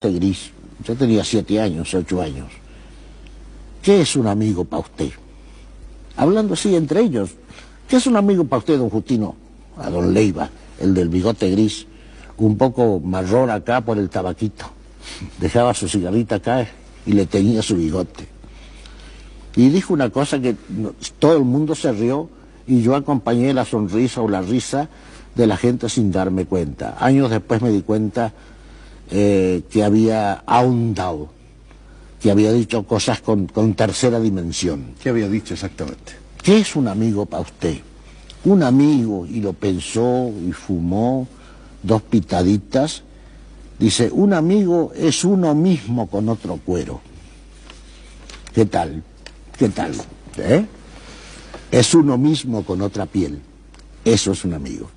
gris. Yo tenía siete años, ocho años. ¿Qué es un amigo para usted? Hablando así entre ellos. ¿Qué es un amigo para usted, don Justino? A don Leiva, el del bigote gris, un poco marrón acá por el tabaquito. Dejaba su cigarrita acá y le tenía su bigote. Y dijo una cosa que todo el mundo se rió y yo acompañé la sonrisa o la risa de la gente sin darme cuenta. Años después me di cuenta eh, que había ahondado, que había dicho cosas con, con tercera dimensión. ¿Qué había dicho exactamente? ¿Qué es un amigo para usted? Un amigo, y lo pensó y fumó dos pitaditas, dice, un amigo es uno mismo con otro cuero. ¿Qué tal? ¿Qué tal? ¿Eh? Es uno mismo con otra piel. Eso es un amigo.